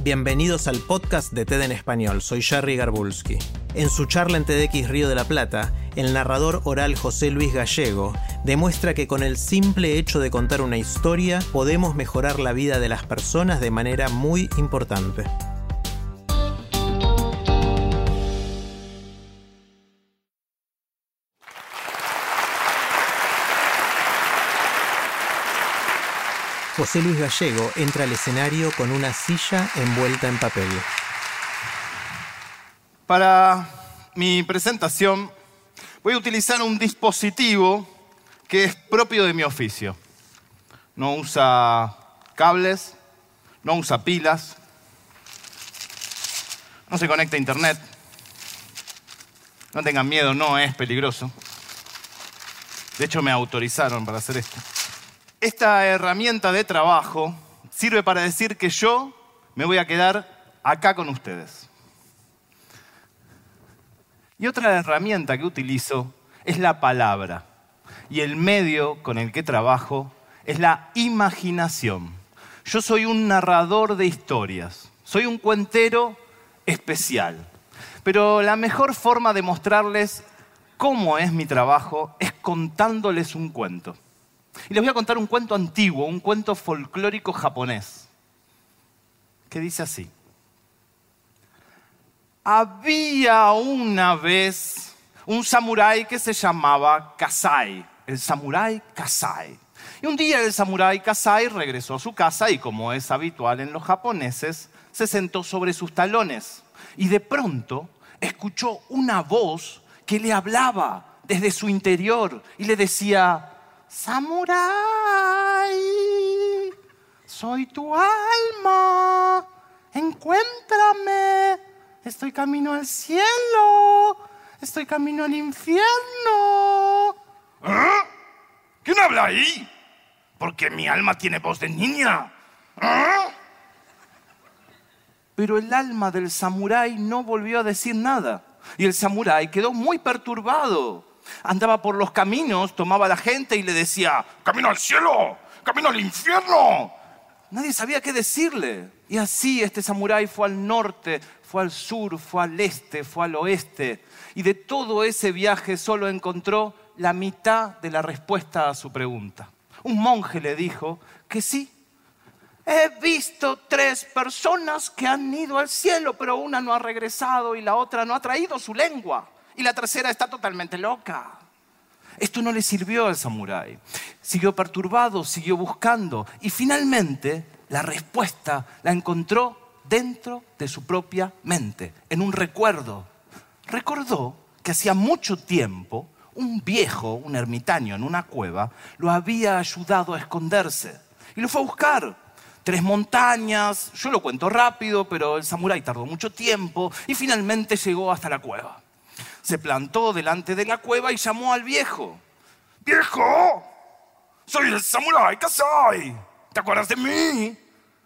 Bienvenidos al podcast de TED en español, soy Jerry Garbulski. En su charla en TEDx Río de la Plata, el narrador oral José Luis Gallego demuestra que con el simple hecho de contar una historia podemos mejorar la vida de las personas de manera muy importante. José Luis Gallego entra al escenario con una silla envuelta en papel. Para mi presentación voy a utilizar un dispositivo que es propio de mi oficio. No usa cables, no usa pilas, no se conecta a internet. No tengan miedo, no es peligroso. De hecho, me autorizaron para hacer esto. Esta herramienta de trabajo sirve para decir que yo me voy a quedar acá con ustedes. Y otra herramienta que utilizo es la palabra. Y el medio con el que trabajo es la imaginación. Yo soy un narrador de historias, soy un cuentero especial. Pero la mejor forma de mostrarles cómo es mi trabajo es contándoles un cuento. Y les voy a contar un cuento antiguo, un cuento folclórico japonés, que dice así. Había una vez un samurái que se llamaba Kasai, el samurái Kasai. Y un día el samurái Kasai regresó a su casa y como es habitual en los japoneses, se sentó sobre sus talones y de pronto escuchó una voz que le hablaba desde su interior y le decía, Samurai, soy tu alma, encuéntrame, estoy camino al cielo, estoy camino al infierno. ¿Eh? ¿Quién habla ahí? Porque mi alma tiene voz de niña. ¿Eh? Pero el alma del samurái no volvió a decir nada. Y el samurái quedó muy perturbado. Andaba por los caminos, tomaba a la gente y le decía, ¡Camino al cielo! ¡Camino al infierno! Nadie sabía qué decirle. Y así este samurái fue al norte, fue al sur, fue al este, fue al oeste. Y de todo ese viaje solo encontró la mitad de la respuesta a su pregunta. Un monje le dijo que sí. He visto tres personas que han ido al cielo, pero una no ha regresado y la otra no ha traído su lengua y la tercera está totalmente loca. Esto no le sirvió al samurái. Siguió perturbado, siguió buscando y finalmente la respuesta la encontró dentro de su propia mente, en un recuerdo. Recordó que hacía mucho tiempo un viejo, un ermitaño en una cueva, lo había ayudado a esconderse y lo fue a buscar. Tres montañas, yo lo cuento rápido, pero el samurái tardó mucho tiempo y finalmente llegó hasta la cueva se plantó delante de la cueva y llamó al viejo. ¡Viejo! Soy el samurái Kasai. ¿Te acuerdas de mí?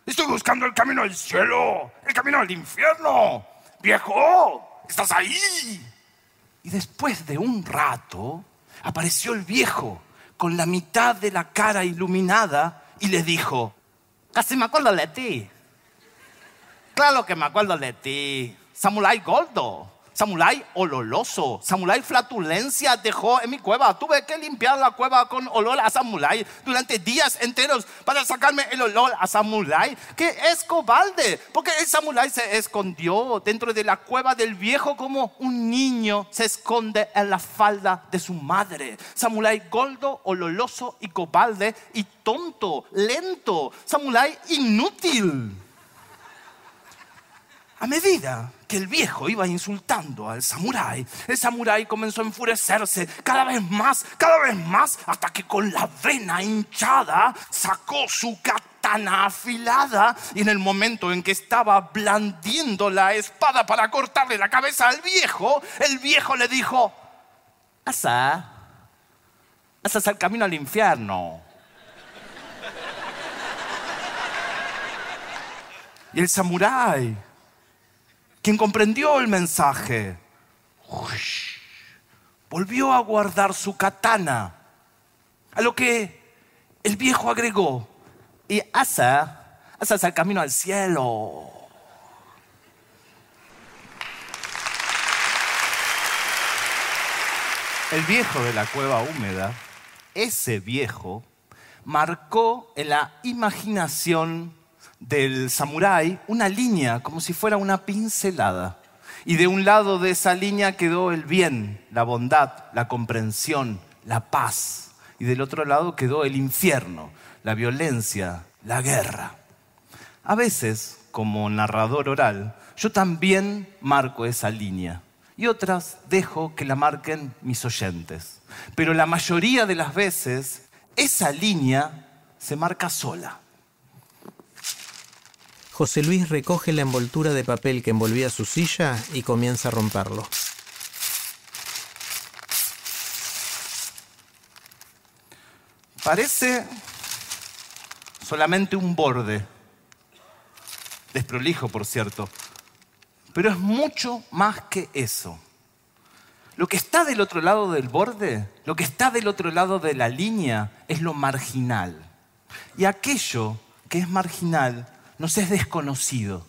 Estoy buscando el camino al cielo, el camino al infierno. ¡Viejo! ¿Estás ahí? Y después de un rato apareció el viejo con la mitad de la cara iluminada y le dijo, casi me acuerdo de ti. Claro que me acuerdo de ti, Samurai Goldo. Samulai oloroso, Samulai flatulencia dejó en mi cueva. Tuve que limpiar la cueva con olor a Samulai durante días enteros para sacarme el olor a Samulai, que es cobarde, porque el Samulai se escondió dentro de la cueva del viejo como un niño se esconde en la falda de su madre. Samulai goldo, oloroso y cobarde y tonto, lento. Samulai inútil. A medida que el viejo iba insultando al samurái, el samurái comenzó a enfurecerse cada vez más, cada vez más, hasta que con la vena hinchada sacó su katana afilada y en el momento en que estaba blandiendo la espada para cortarle la cabeza al viejo, el viejo le dijo, Asa, asa es el camino al infierno. Y el samurái quien comprendió el mensaje, volvió a guardar su katana, a lo que el viejo agregó, y asa, asa es el camino al cielo. El viejo de la cueva húmeda, ese viejo, marcó en la imaginación del samurái una línea, como si fuera una pincelada. Y de un lado de esa línea quedó el bien, la bondad, la comprensión, la paz. Y del otro lado quedó el infierno, la violencia, la guerra. A veces, como narrador oral, yo también marco esa línea y otras dejo que la marquen mis oyentes. Pero la mayoría de las veces esa línea se marca sola. José Luis recoge la envoltura de papel que envolvía su silla y comienza a romperlo. Parece solamente un borde, desprolijo por cierto, pero es mucho más que eso. Lo que está del otro lado del borde, lo que está del otro lado de la línea, es lo marginal. Y aquello que es marginal nos es desconocido.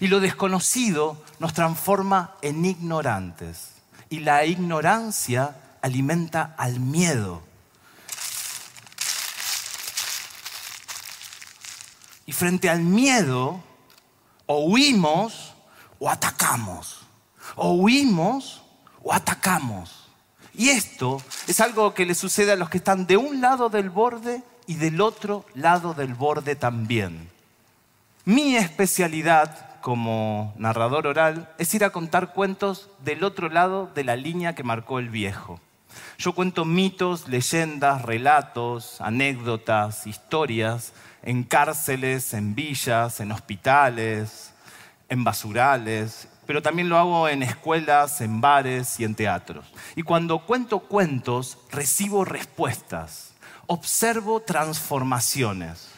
Y lo desconocido nos transforma en ignorantes. Y la ignorancia alimenta al miedo. Y frente al miedo, o huimos o atacamos. O huimos o atacamos. Y esto es algo que le sucede a los que están de un lado del borde y del otro lado del borde también. Mi especialidad como narrador oral es ir a contar cuentos del otro lado de la línea que marcó el viejo. Yo cuento mitos, leyendas, relatos, anécdotas, historias en cárceles, en villas, en hospitales, en basurales, pero también lo hago en escuelas, en bares y en teatros. Y cuando cuento cuentos, recibo respuestas, observo transformaciones.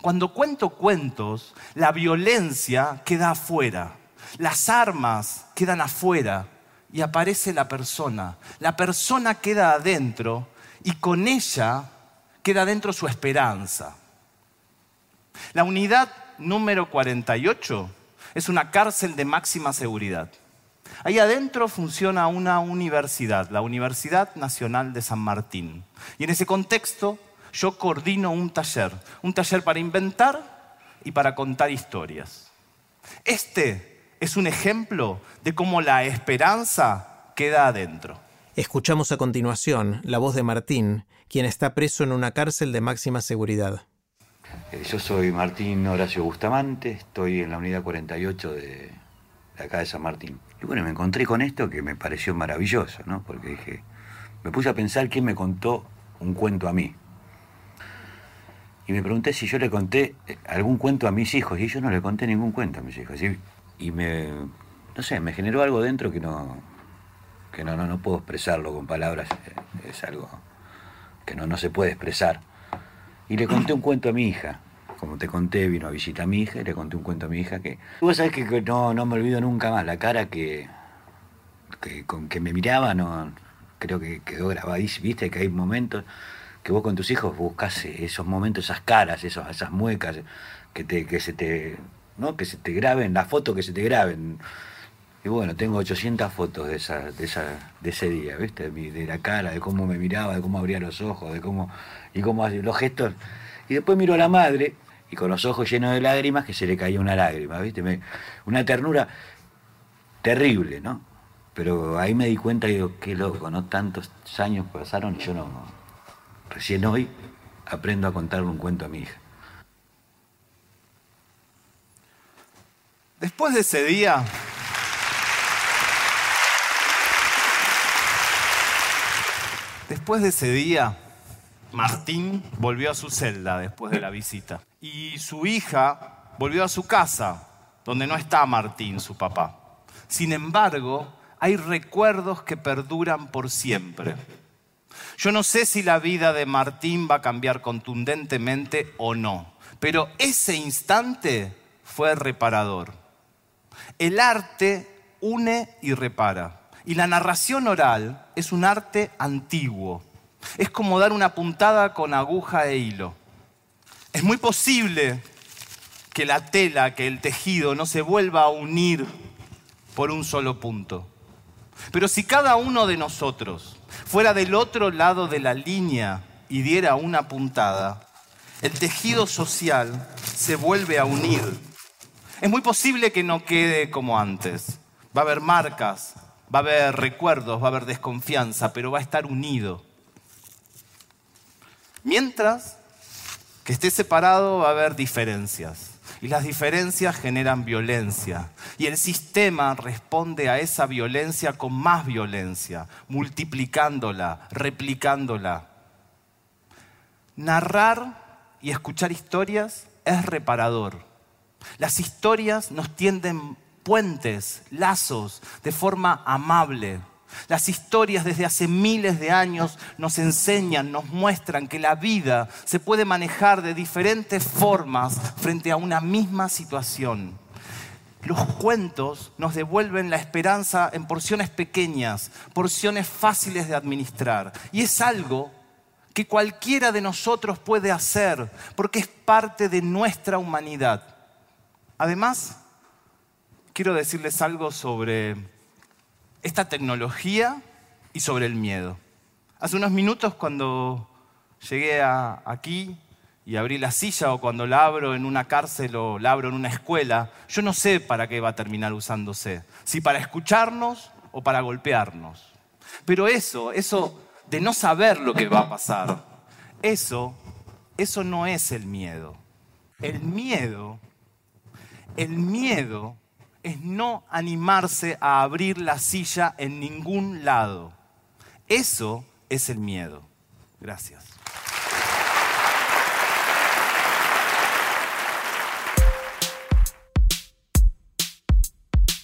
Cuando cuento cuentos, la violencia queda afuera, las armas quedan afuera y aparece la persona. La persona queda adentro y con ella queda adentro su esperanza. La unidad número 48 es una cárcel de máxima seguridad. Ahí adentro funciona una universidad, la Universidad Nacional de San Martín. Y en ese contexto yo coordino un taller, un taller para inventar y para contar historias. Este es un ejemplo de cómo la esperanza queda adentro. Escuchamos a continuación la voz de Martín, quien está preso en una cárcel de máxima seguridad. Eh, yo soy Martín Horacio Bustamante, estoy en la unidad 48 de, acá de San Martín. Y bueno, me encontré con esto que me pareció maravilloso, ¿no? Porque dije, me puse a pensar quién me contó un cuento a mí y me pregunté si yo le conté eh, algún cuento a mis hijos y yo no le conté ningún cuento a mis hijos. Y, me, no sé, me generó algo dentro que no, que no, no, puedo expresarlo con palabras, eh, es algo que no, no se puede expresar. Y le conté un cuento a mi hija, como te conté, vino a visitar a mi hija y le conté un cuento a mi hija que... Vos sabés que no, no me olvido nunca más, la cara que, que con que me miraba, no creo que quedó grabadísimo, viste que hay momentos que vos con tus hijos buscas esos momentos, esas caras, esos, esas muecas, que, te, que se te, ¿no? que se te graben, las fotos que se te graben. Y bueno, tengo 800 fotos de, esa, de, esa, de ese día, ¿viste? De, la cara, de cómo me miraba, de cómo abría los ojos, de cómo, y cómo los gestos. Y después miro a la madre, y con los ojos llenos de lágrimas, que se le caía una lágrima, ¿viste? una ternura terrible, ¿no? Pero ahí me di cuenta, digo, qué loco, ¿no? Tantos años pasaron y yo no, Recién hoy aprendo a contarle un cuento a mi hija. Después de ese día, después de ese día, Martín volvió a su celda después de la visita. Y su hija volvió a su casa, donde no está Martín, su papá. Sin embargo, hay recuerdos que perduran por siempre. Yo no sé si la vida de Martín va a cambiar contundentemente o no, pero ese instante fue reparador. El arte une y repara. Y la narración oral es un arte antiguo. Es como dar una puntada con aguja e hilo. Es muy posible que la tela, que el tejido no se vuelva a unir por un solo punto. Pero si cada uno de nosotros fuera del otro lado de la línea y diera una puntada, el tejido social se vuelve a unir. Es muy posible que no quede como antes. Va a haber marcas, va a haber recuerdos, va a haber desconfianza, pero va a estar unido. Mientras que esté separado va a haber diferencias. Y las diferencias generan violencia. Y el sistema responde a esa violencia con más violencia, multiplicándola, replicándola. Narrar y escuchar historias es reparador. Las historias nos tienden puentes, lazos, de forma amable. Las historias desde hace miles de años nos enseñan, nos muestran que la vida se puede manejar de diferentes formas frente a una misma situación. Los cuentos nos devuelven la esperanza en porciones pequeñas, porciones fáciles de administrar. Y es algo que cualquiera de nosotros puede hacer porque es parte de nuestra humanidad. Además, quiero decirles algo sobre esta tecnología y sobre el miedo. Hace unos minutos cuando llegué aquí y abrí la silla o cuando la abro en una cárcel o la abro en una escuela, yo no sé para qué va a terminar usándose, si para escucharnos o para golpearnos. Pero eso, eso de no saber lo que va a pasar, eso, eso no es el miedo. El miedo, el miedo es no animarse a abrir la silla en ningún lado. Eso es el miedo. Gracias.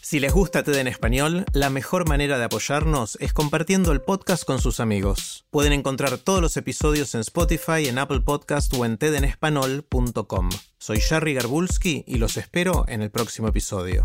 Si les gusta TED en español, la mejor manera de apoyarnos es compartiendo el podcast con sus amigos. Pueden encontrar todos los episodios en Spotify, en Apple Podcast o en tedenespanol.com. Soy Jerry Garbulski y los espero en el próximo episodio.